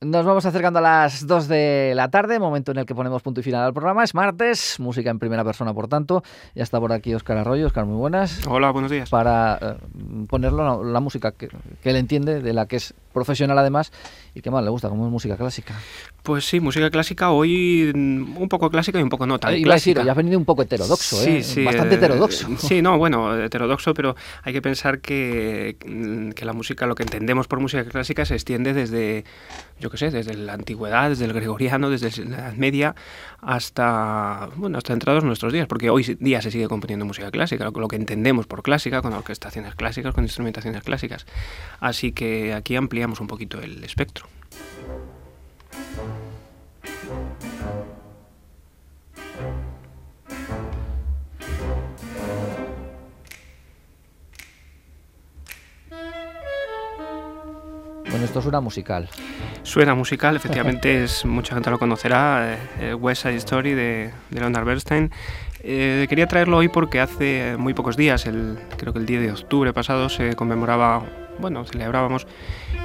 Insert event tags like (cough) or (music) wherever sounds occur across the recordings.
Nos vamos acercando a las 2 de la tarde, momento en el que ponemos punto y final al programa. Es martes, música en primera persona, por tanto. Ya está por aquí Óscar Arroyo. Óscar, muy buenas. Hola, buenos días. Para eh, ponerlo la, música que, que, él entiende, de la que es profesional además y que más le gusta, como es música clásica. Pues sí, música clásica hoy mm, un poco clásica y un poco no tan eh, Iba clásica. a decir, ya has venido un poco heterodoxo, sí, ¿eh? Sí, Bastante eh, heterodoxo. Sí, no, bueno, heterodoxo, pero hay que pensar que, mm, que la música, lo que entendemos por música clásica se extiende desde, yo qué sé, desde la antigüedad, desde el gregoriano, desde la Edad Media hasta, bueno, hasta entrados nuestros días, porque hoy día se sigue componiendo música clásica, lo, lo que entendemos por clásica, con orquestaciones clásicas, con instrumentaciones clásicas. Así que aquí ampliamos un poquito el espectro. Bueno, esto suena musical. Suena musical, efectivamente, es (laughs) mucha gente lo conocerá, eh, West Side Story de, de Leonard Bernstein. Eh, quería traerlo hoy porque hace muy pocos días, el, creo que el día de octubre pasado, se conmemoraba, bueno, celebrábamos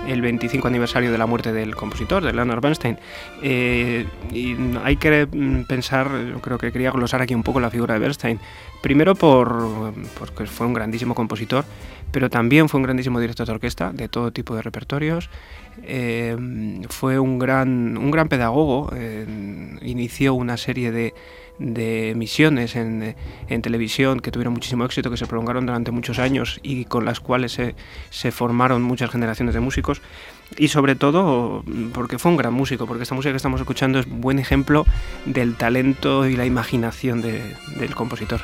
el 25 aniversario de la muerte del compositor, de Leonard Bernstein. Eh, y hay que pensar, yo creo que quería glosar aquí un poco la figura de Bernstein. Primero por, porque fue un grandísimo compositor, pero también fue un grandísimo director de orquesta de todo tipo de repertorios. Eh, fue un gran, un gran pedagogo, inició una serie de, de emisiones en, en, televisión que tuvieron muchísimo éxito, que se prolongaron durante muchos años y con las cuales se, se formaron muchas generaciones de músicos y sobre todo porque fue un gran músico, porque esta música que estamos escuchando es buen ejemplo del talento y la imaginación de, del compositor.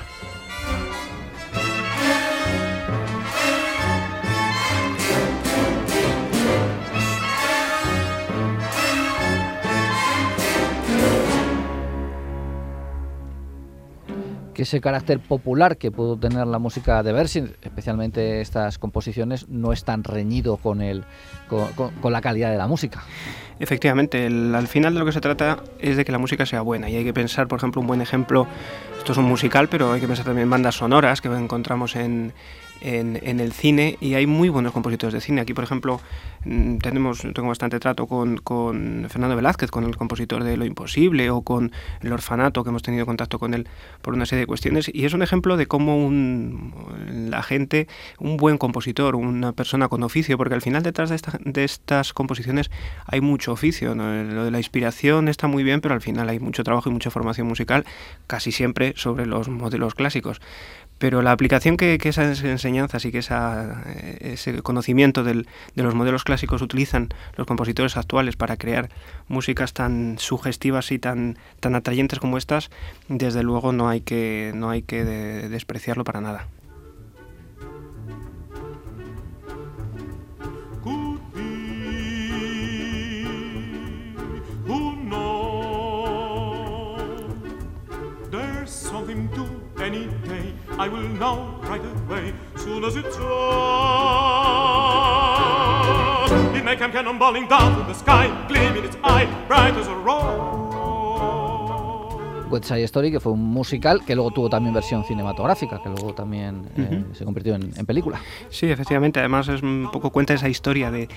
Que ese carácter popular que pudo tener la música de Bersin, especialmente estas composiciones, no es tan reñido con, el, con, la calidad de la música. Efectivamente, al final de lo que se trata es de que la música sea buena y hay que pensar, por ejemplo, un buen ejemplo, esto es un musical, pero hay que pensar también en bandas sonoras que encontramos en, en, el cine y hay muy buenos compositores de cine. Aquí, por ejemplo, mm, tenemos, tengo bastante trato con, con, Fernando Velázquez, con el compositor de Lo Imposible o con El Orfanato, que hemos tenido contacto con él por una serie de cuestiones. Y es un ejemplo de cómo un, la gente, un buen compositor, una persona con oficio, porque al final detrás de, de estas composiciones hay mucho oficio. Lo de la inspiración está muy bien, pero al final hay mucho trabajo y mucha formación musical, casi siempre sobre los modelos clásicos. Pero la aplicación que, esas enseñanzas y que esa, eh, ese conocimiento del, de los modelos clásicos utilizan los compositores actuales para crear músicas tan sugestivas y tan, tan atrayentes como estas, desde luego no hay que, no hay que despreciarlo para nada. I will know right away, soon as it's on. It may come cannonballing down from the sky, gleaming its eye, bright as a rose. West Side Story, que fue un musical que luego tuvo también versión cinematográfica, que luego también eh, se convirtió en, película. Sí, efectivamente. Además es un poco cuenta esa historia de,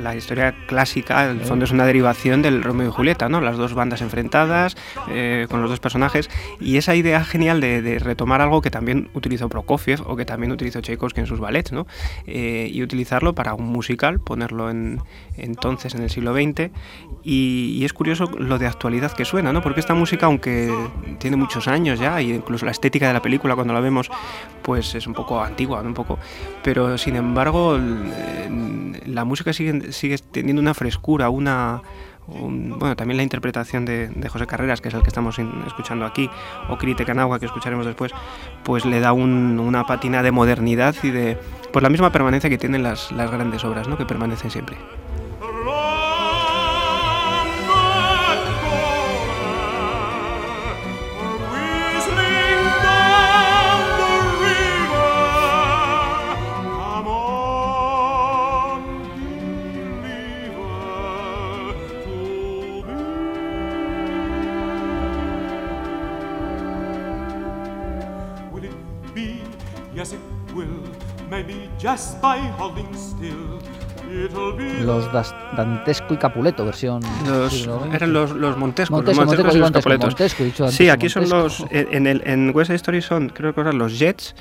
la, historia clásica. En el fondo es una derivación del Romeo y Julieta, ¿no? Las dos bandas enfrentadas eh, con los dos personajes y esa idea genial de, retomar algo que también utilizó Prokofiev o que también utilizó Tchaikovsky en sus ballets, ¿no? Eh, y utilizarlo para un musical, ponerlo en entonces en el siglo XX y, y es curioso lo de actualidad que suena, ¿no? Porque esta música, aunque tiene muchos años ya, y incluso la estética de la película cuando la vemos, pues es un poco antigua, un poco, pero sin embargo la música sigue, sigue teniendo una frescura, una, bueno, también la interpretación de, José Carreras, que es el que estamos escuchando aquí, o Crite Canagua, que escucharemos después, pues le da una patina de modernidad y de pues la misma permanencia que tienen las, las grandes obras, ¿no? que permanecen siempre. Yes, it will, maybe just by holding still. Los Dantesco y Capuleto, versión. eran los, los Montesco, los Montesco, y los Capuletos. sí, aquí son los. En, el, en West Side Story son, creo que eran los Jets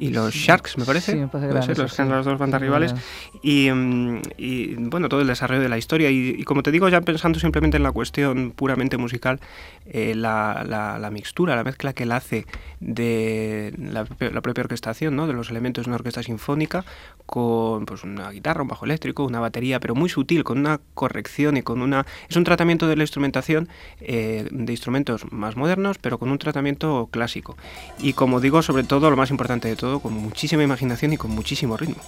y los Sharks, me parece. Sí, me parece los que las dos bandas rivales. Y, mm, y, bueno, todo el desarrollo de la historia. Y, como te digo, ya pensando simplemente en la cuestión puramente musical, eh, la, la, mixtura, la mezcla que él hace de la, propia orquestación, ¿no? de los elementos de una orquesta sinfónica, con pues, una guitarra, un bajo eléctrico, una batería, pero muy sutil, con una corrección y con una... Es un tratamiento de la instrumentación eh, de instrumentos más modernos, pero con un tratamiento clásico. Y como digo, sobre todo, lo más importante de todo, con muchísima imaginación y con muchísimo ritmo.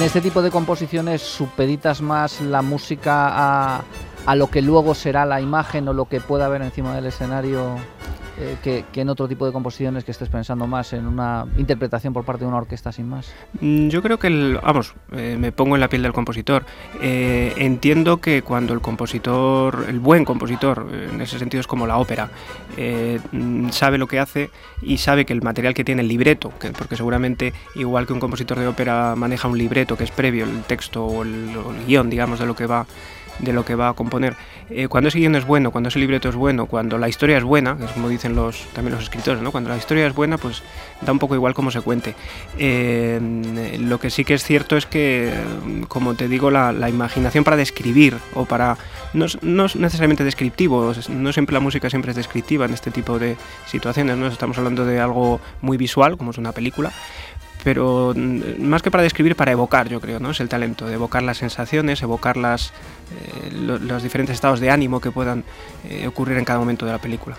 En este tipo de composiciones supeditas más la música a, a lo que luego será la imagen o lo que pueda haber encima del escenario eh, que, en otro tipo de composiciones que estés pensando más en una interpretación por parte de una orquesta sin más? Mm, yo creo que, vamos, eh, me pongo en la piel del compositor. Eh, entiendo que cuando el compositor, el buen compositor, en ese sentido es como la ópera, mm, sabe lo que hace y sabe que el material que tiene el libreto, porque seguramente igual que un compositor de ópera maneja un libreto que es previo, el texto o el, o el guion, digamos, de lo que va de lo que va a componer. Eh, cuando ese guion es bueno, cuando ese libreto es bueno, cuando la historia es buena, es como dicen los, también los escritores, ¿no? cuando la historia es buena, pues da un poco igual cómo se cuente. Eh, lo que sí que es cierto es que, como te digo, la, imaginación para describir o para... No, no, es necesariamente descriptivo, no siempre la música siempre es descriptiva en este tipo de situaciones, ¿no? estamos hablando de algo muy visual, como es una película, pero mm, más que para describir, para evocar, yo creo, ¿no? Es el talento, de evocar las sensaciones, evocar las, eh, los diferentes estados de ánimo que puedan eh, ocurrir en cada momento de la película.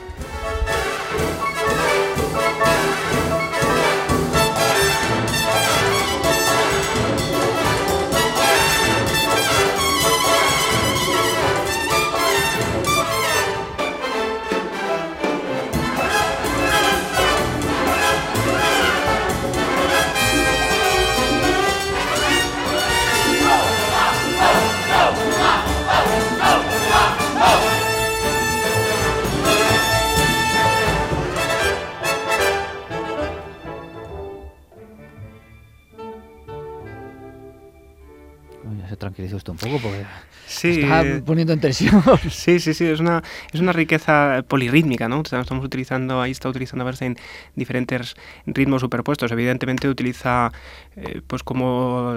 Tranquilizó esto un poco porque sí, está poniendo en tensión. (laughs) Sí, sí, sí, es una, es una riqueza polirrítmica, ¿no? Estamos utilizando, ahí está utilizando en diferentes ritmos superpuestos. Evidentemente utiliza, eh, pues como,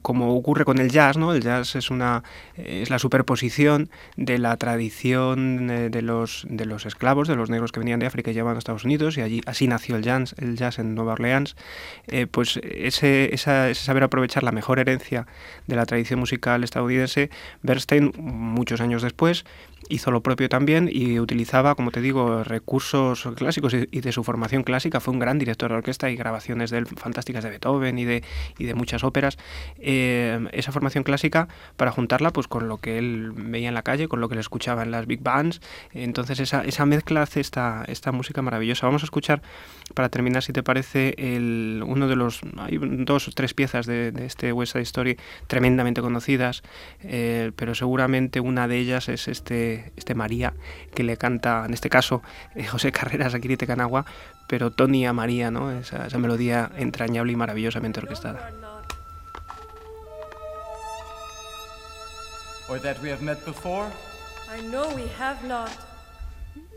como ocurre con el jazz, ¿no? El jazz es, una, es la superposición de la tradición eh, de los, de los esclavos, de los negros que venían de África y llevaban a Estados Unidos, y allí así nació el jazz, el jazz en Nueva Orleans. Eh, pues ese, esa, ese saber aprovechar la mejor herencia de la tradición musical estadounidense, Bernstein, muchos años después, hizo lo propio también y utilizaba, como te digo, recursos clásicos y, de su formación clásica. Fue un gran director de orquesta y grabaciones de él fantásticas de Beethoven y de, y de muchas óperas. Eh, esa formación clásica para juntarla pues con lo que él veía en la calle, con lo que le escuchaba en las big bands. Entonces esa, esa mezcla hace esta, esta música maravillosa. Vamos a escuchar, para terminar, si te parece, el, uno de los... Hay dos o tres piezas de, este West Side Story tremendamente conocidas, eh, pero seguramente una de ellas es este este, María que le canta, en este caso, (laughs) eh, José Carreras a Kirite Canagua, pero Tony a María, ¿no? Esa, esa melodía entrañable y maravillosamente orquestada.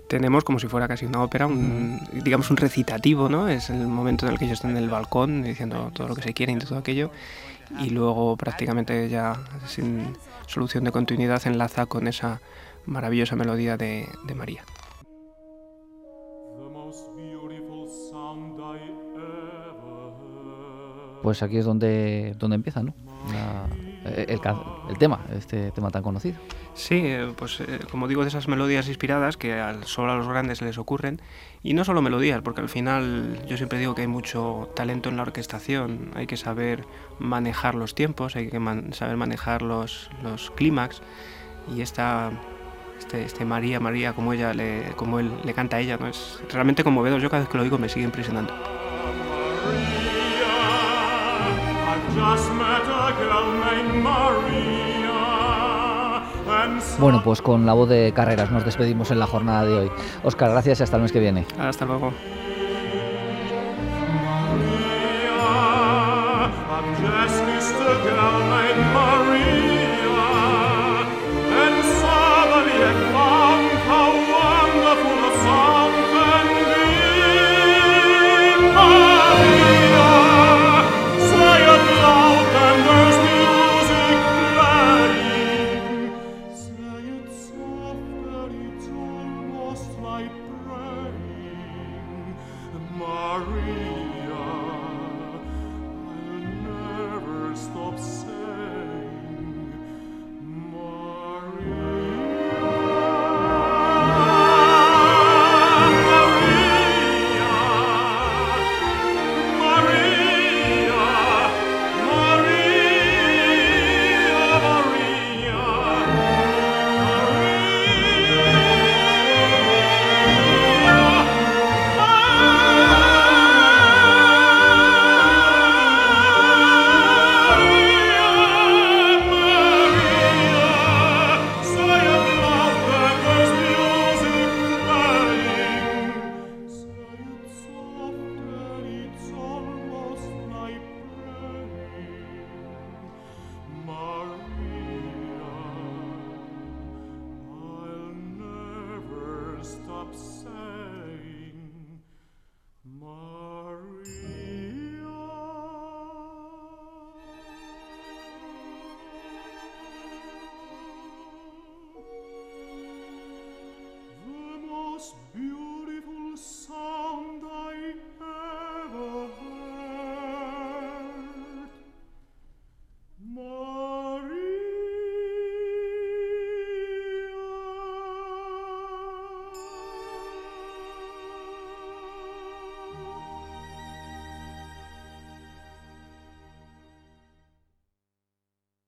tenemos como si fuera casi una ópera, un, digamos un recitativo, ¿no? Es el momento en el que ellos están en el balcón diciendo todo lo que se quieren y todo aquello, y luego prácticamente ya sin solución de continuidad enlaza con esa maravillosa melodía de, de María. Pues aquí es donde, donde empieza, ¿no? La, eh, el, el, tema, este tema tan conocido. Sí, eh, pues eh, como digo, de esas melodías inspiradas que al, solo a los grandes les ocurren, y no solo melodías, porque al final yo siempre digo que hay mucho talento en la orquestación, hay que saber manejar los tiempos, hay que saber manejar los, los clímax, y esta, este, este, María, María, como, ella le, como él le canta a ella, ¿no? es realmente conmovedor, yo cada vez que lo oigo me sigue impresionando. Bueno, pues con la voz de carreras nos despedimos en la jornada de hoy. Oscar, gracias y hasta el mes que viene. Hasta luego. upset.